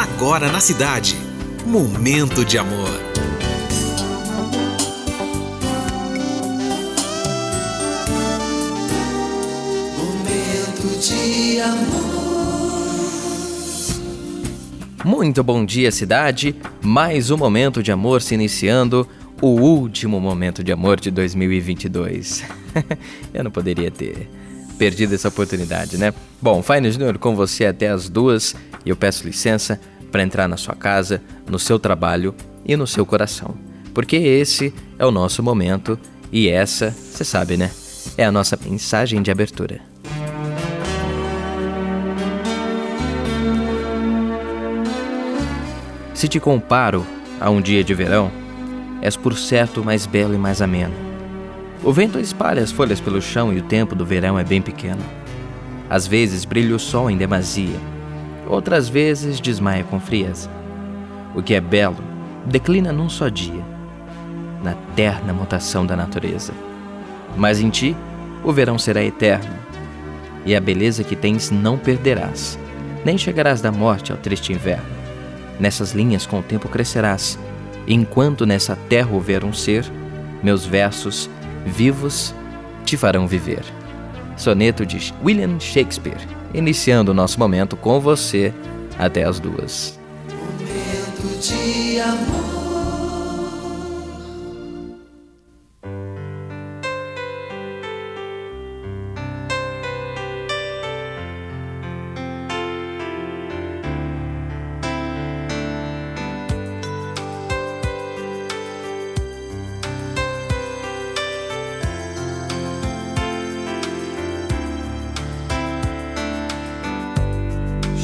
agora na cidade. Momento de amor. Momento de amor. Muito bom dia, cidade. Mais um momento de amor se iniciando. O último momento de amor de 2022. Eu não poderia ter perdido essa oportunidade, né? Bom, Fine Junior com você até as duas e eu peço licença para entrar na sua casa, no seu trabalho e no seu coração. Porque esse é o nosso momento e essa, você sabe, né? É a nossa mensagem de abertura. Se te comparo a um dia de verão, és por certo mais belo e mais ameno o vento espalha as folhas pelo chão e o tempo do verão é bem pequeno. Às vezes brilha o sol em demasia, outras vezes desmaia com frieza. O que é belo declina num só dia, na terna mutação da natureza. Mas em ti o verão será eterno, e a beleza que tens não perderás, nem chegarás da morte ao triste inverno. Nessas linhas com o tempo crescerás, enquanto nessa terra houver um ser, meus versos vivos te farão viver. Soneto de William Shakespeare, iniciando o nosso momento com você até as duas. Momento de amor.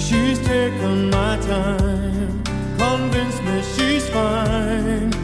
She's taken my time, convinced me she's fine.